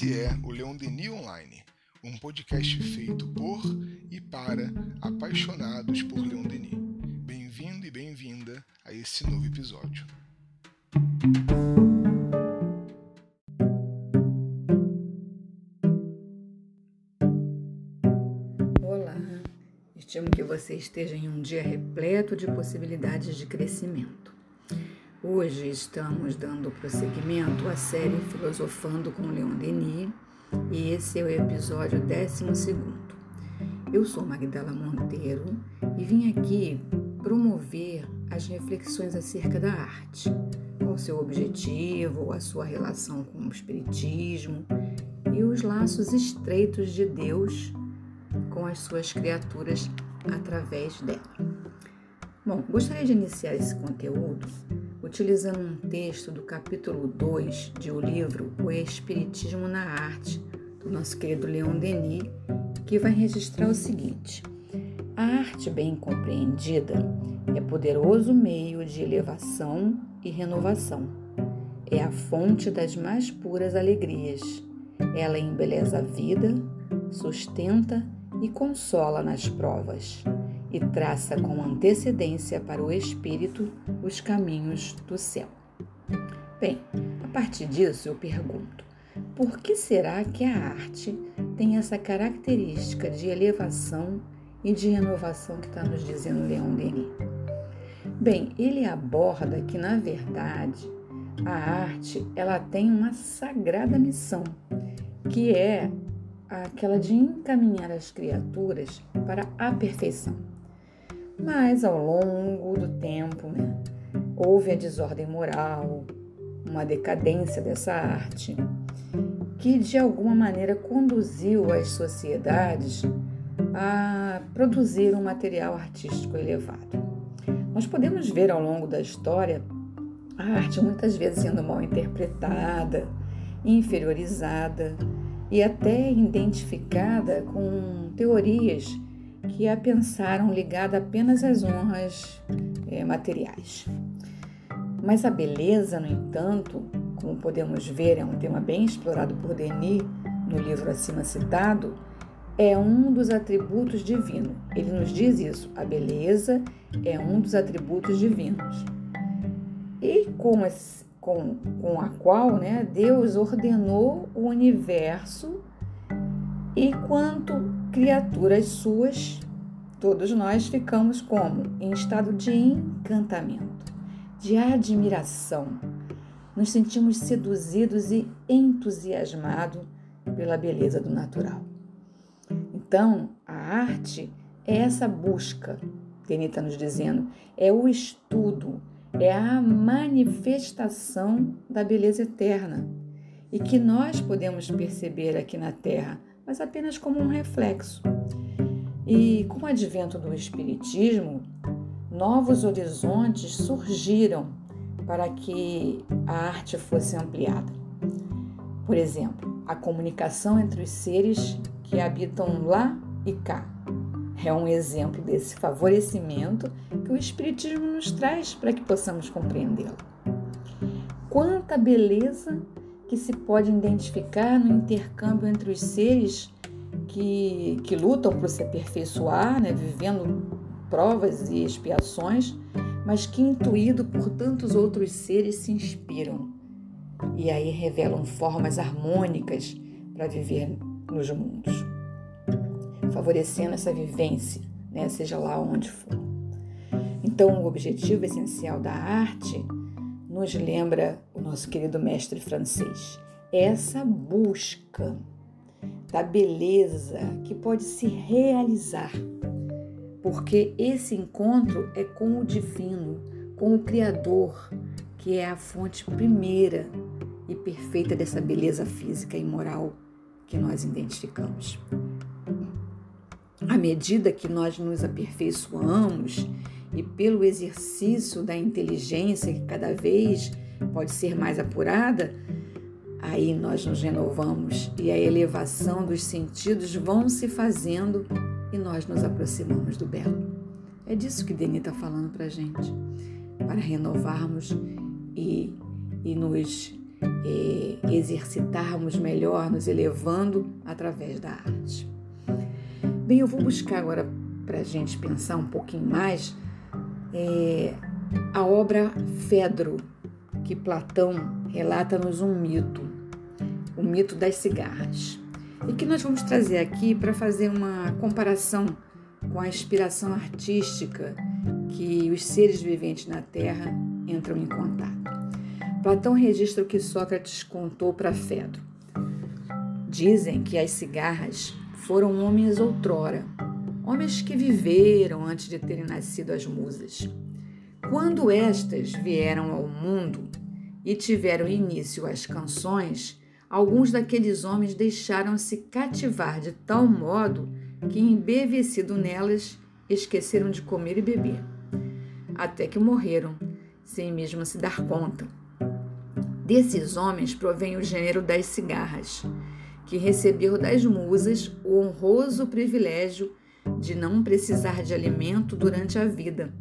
Esse é o Leon Denis Online, um podcast feito por e para apaixonados por Leon Denis. Bem-vindo e bem-vinda a esse novo episódio. Olá, estimo que você esteja em um dia repleto de possibilidades de crescimento. Hoje estamos dando prosseguimento à série Filosofando com Leon Denis e esse é o episódio 12. Eu sou Magdala Monteiro e vim aqui promover as reflexões acerca da arte, qual seu objetivo, a sua relação com o Espiritismo e os laços estreitos de Deus com as suas criaturas através dela. Bom, gostaria de iniciar esse conteúdo utilizando um texto do capítulo 2 de o livro O Espiritismo na Arte, do nosso querido Leon Denis, que vai registrar o seguinte: A arte bem compreendida é poderoso meio de elevação e renovação. É a fonte das mais puras alegrias. Ela embeleza a vida, sustenta e consola nas provas e traça com antecedência para o espírito os caminhos do céu. Bem, a partir disso eu pergunto: por que será que a arte tem essa característica de elevação e de renovação que está nos dizendo Leon Denis? Bem, ele aborda que na verdade a arte ela tem uma sagrada missão, que é aquela de encaminhar as criaturas para a perfeição. Mas ao longo do tempo, né, houve a desordem moral, uma decadência dessa arte, que de alguma maneira conduziu as sociedades a produzir um material artístico elevado. Nós podemos ver ao longo da história a arte muitas vezes sendo mal interpretada, inferiorizada e até identificada com teorias que a pensaram ligada apenas às honras é, materiais. Mas a beleza, no entanto, como podemos ver, é um tema bem explorado por Denis no livro acima citado, é um dos atributos divinos. Ele nos diz isso: a beleza é um dos atributos divinos. E com, esse, com, com a qual né, Deus ordenou o universo e quanto criaturas suas, todos nós ficamos como? Em estado de encantamento, de admiração. Nos sentimos seduzidos e entusiasmados pela beleza do natural. Então, a arte é essa busca, Denis está nos dizendo, é o estudo, é a manifestação da beleza eterna e que nós podemos perceber aqui na Terra mas apenas como um reflexo. E com o advento do Espiritismo, novos horizontes surgiram para que a arte fosse ampliada. Por exemplo, a comunicação entre os seres que habitam lá e cá. É um exemplo desse favorecimento que o Espiritismo nos traz para que possamos compreendê-lo. Quanta beleza que se pode identificar no intercâmbio entre os seres que, que lutam por se aperfeiçoar, né, vivendo provas e expiações, mas que, intuído por tantos outros seres, se inspiram e aí revelam formas harmônicas para viver nos mundos, favorecendo essa vivência, né, seja lá onde for. Então, o objetivo essencial da arte nos lembra o nosso querido mestre francês. Essa busca da beleza que pode se realizar, porque esse encontro é com o divino, com o Criador, que é a fonte primeira e perfeita dessa beleza física e moral que nós identificamos. À medida que nós nos aperfeiçoamos e pelo exercício da inteligência, que cada vez pode ser mais apurada, aí nós nos renovamos e a elevação dos sentidos vão se fazendo e nós nos aproximamos do belo. É disso que Denis está falando para gente, para renovarmos e, e nos é, exercitarmos melhor, nos elevando através da arte. Bem, eu vou buscar agora para a gente pensar um pouquinho mais é, a obra Fedro, que Platão relata-nos um mito, o mito das cigarras, e que nós vamos trazer aqui para fazer uma comparação com a inspiração artística que os seres viventes na Terra entram em contato. Platão registra o que Sócrates contou para Fedro. Dizem que as cigarras foram homens outrora, homens que viveram antes de terem nascido as musas. Quando estas vieram ao mundo e tiveram início as canções, alguns daqueles homens deixaram-se cativar de tal modo que, embevecido nelas, esqueceram de comer e beber, até que morreram, sem mesmo se dar conta. Desses homens provém o gênero das cigarras, que recebeu das musas o honroso privilégio de não precisar de alimento durante a vida,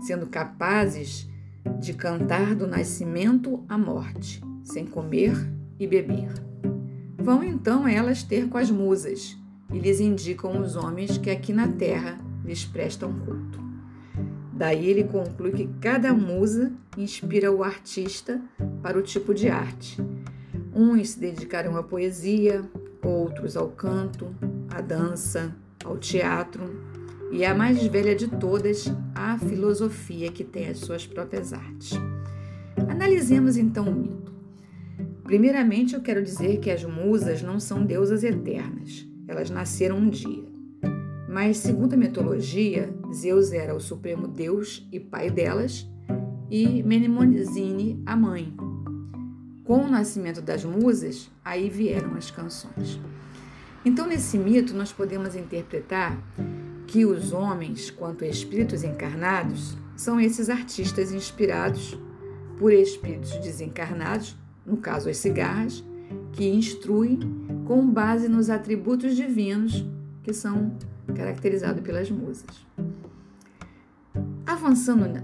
sendo capazes de cantar do nascimento à morte, sem comer e beber. Vão então elas ter com as musas e lhes indicam os homens que aqui na terra lhes prestam culto. Daí ele conclui que cada musa inspira o artista para o tipo de arte. Uns se dedicaram à poesia, outros ao canto, à dança, ao teatro e a mais velha de todas, a filosofia que tem as suas próprias artes. Analisemos então o mito. Primeiramente, eu quero dizer que as musas não são deusas eternas. Elas nasceram um dia. Mas, segundo a mitologia, Zeus era o supremo deus e pai delas, e Menemonizine a mãe. Com o nascimento das musas, aí vieram as canções. Então, nesse mito, nós podemos interpretar que os homens, quanto espíritos encarnados, são esses artistas inspirados por espíritos desencarnados, no caso as cigarras, que instruem com base nos atributos divinos que são caracterizados pelas musas. Avançando,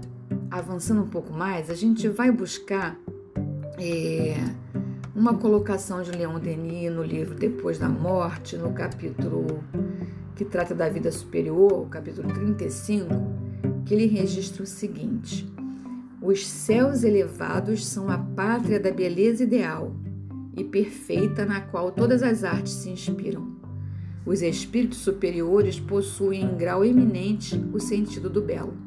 avançando um pouco mais, a gente vai buscar é, uma colocação de Leon Denis no livro Depois da Morte, no capítulo que trata da vida superior, capítulo 35, que ele registra o seguinte: Os céus elevados são a pátria da beleza ideal e perfeita na qual todas as artes se inspiram. Os espíritos superiores possuem em grau eminente o sentido do belo.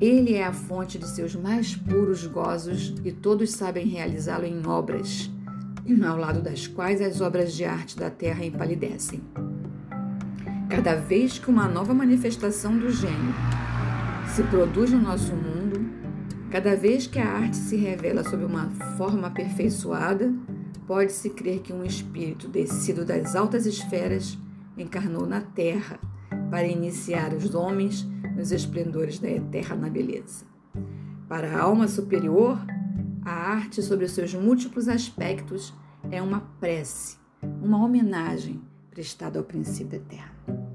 Ele é a fonte de seus mais puros gozos e todos sabem realizá-lo em obras, ao lado das quais as obras de arte da terra empalidecem. Cada vez que uma nova manifestação do gênio se produz no nosso mundo, Cada vez que a arte se revela sob uma forma aperfeiçoada, pode-se crer que um espírito descido das altas esferas encarnou na terra para iniciar os homens nos esplendores da eterna beleza. Para a alma superior, a arte, sobre os seus múltiplos aspectos, é uma prece, uma homenagem prestada ao princípio eterno.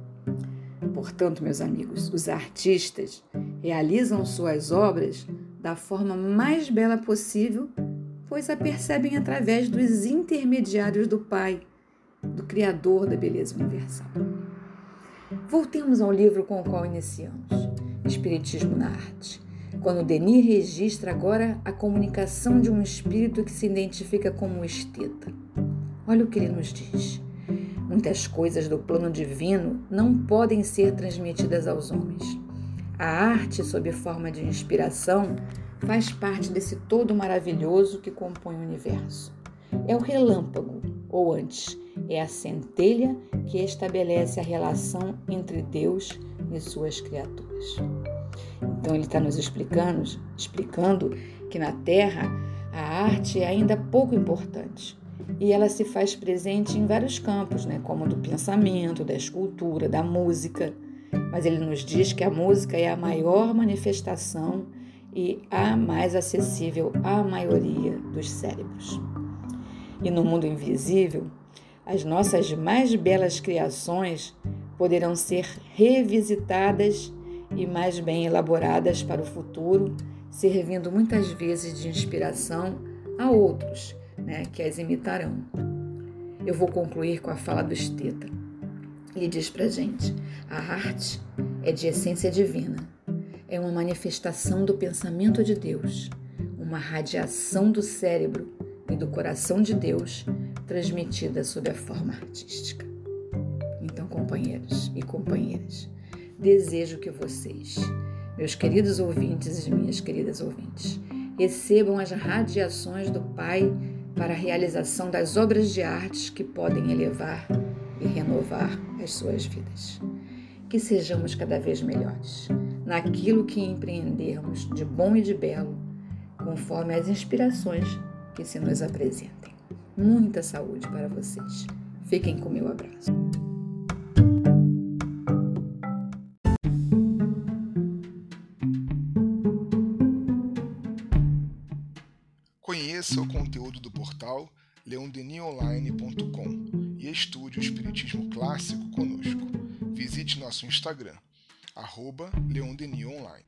Portanto, meus amigos, os artistas realizam suas obras da forma mais bela possível, pois a percebem através dos intermediários do Pai, do Criador da beleza universal. Voltemos ao livro com o qual iniciamos, Espiritismo na Arte, quando Denis registra agora a comunicação de um espírito que se identifica como esteta. Olha o que ele nos diz. Muitas coisas do plano divino não podem ser transmitidas aos homens a arte, sob forma de inspiração, faz parte desse todo maravilhoso que compõe o universo. É o relâmpago, ou antes, é a centelha que estabelece a relação entre Deus e suas criaturas. Então ele está nos explicando, explicando que na Terra a arte é ainda pouco importante e ela se faz presente em vários campos, né, como do pensamento, da escultura, da música mas ele nos diz que a música é a maior manifestação e a mais acessível à maioria dos cérebros. E no mundo invisível, as nossas mais belas criações poderão ser revisitadas e mais bem elaboradas para o futuro, servindo muitas vezes de inspiração há outros né, que as imitarão. Eu vou concluir com a fala do Esteta. Ele diz pra gente: a arte é de essência divina, é uma manifestação do pensamento de Deus, uma radiação do cérebro do coração de Deus transmitida sob a forma artística. Então, companheiros e companheiras, desejo que vocês, meus queridos ouvintes e minhas queridas ouvintes, recebam as radiações do Pai para a realização das obras de arte que podem elevar e renovar as suas vidas. Que sejamos cada vez melhores naquilo que empreendermos de bom e de belo, conforme as inspirações que se nos apresentem. Muita saúde para vocês. Fiquem com meu abraço. Conheça o conteúdo do portal leondenionline.com e estude o Espiritismo Clássico conosco. Visite nosso Instagram, arroba leondenionline.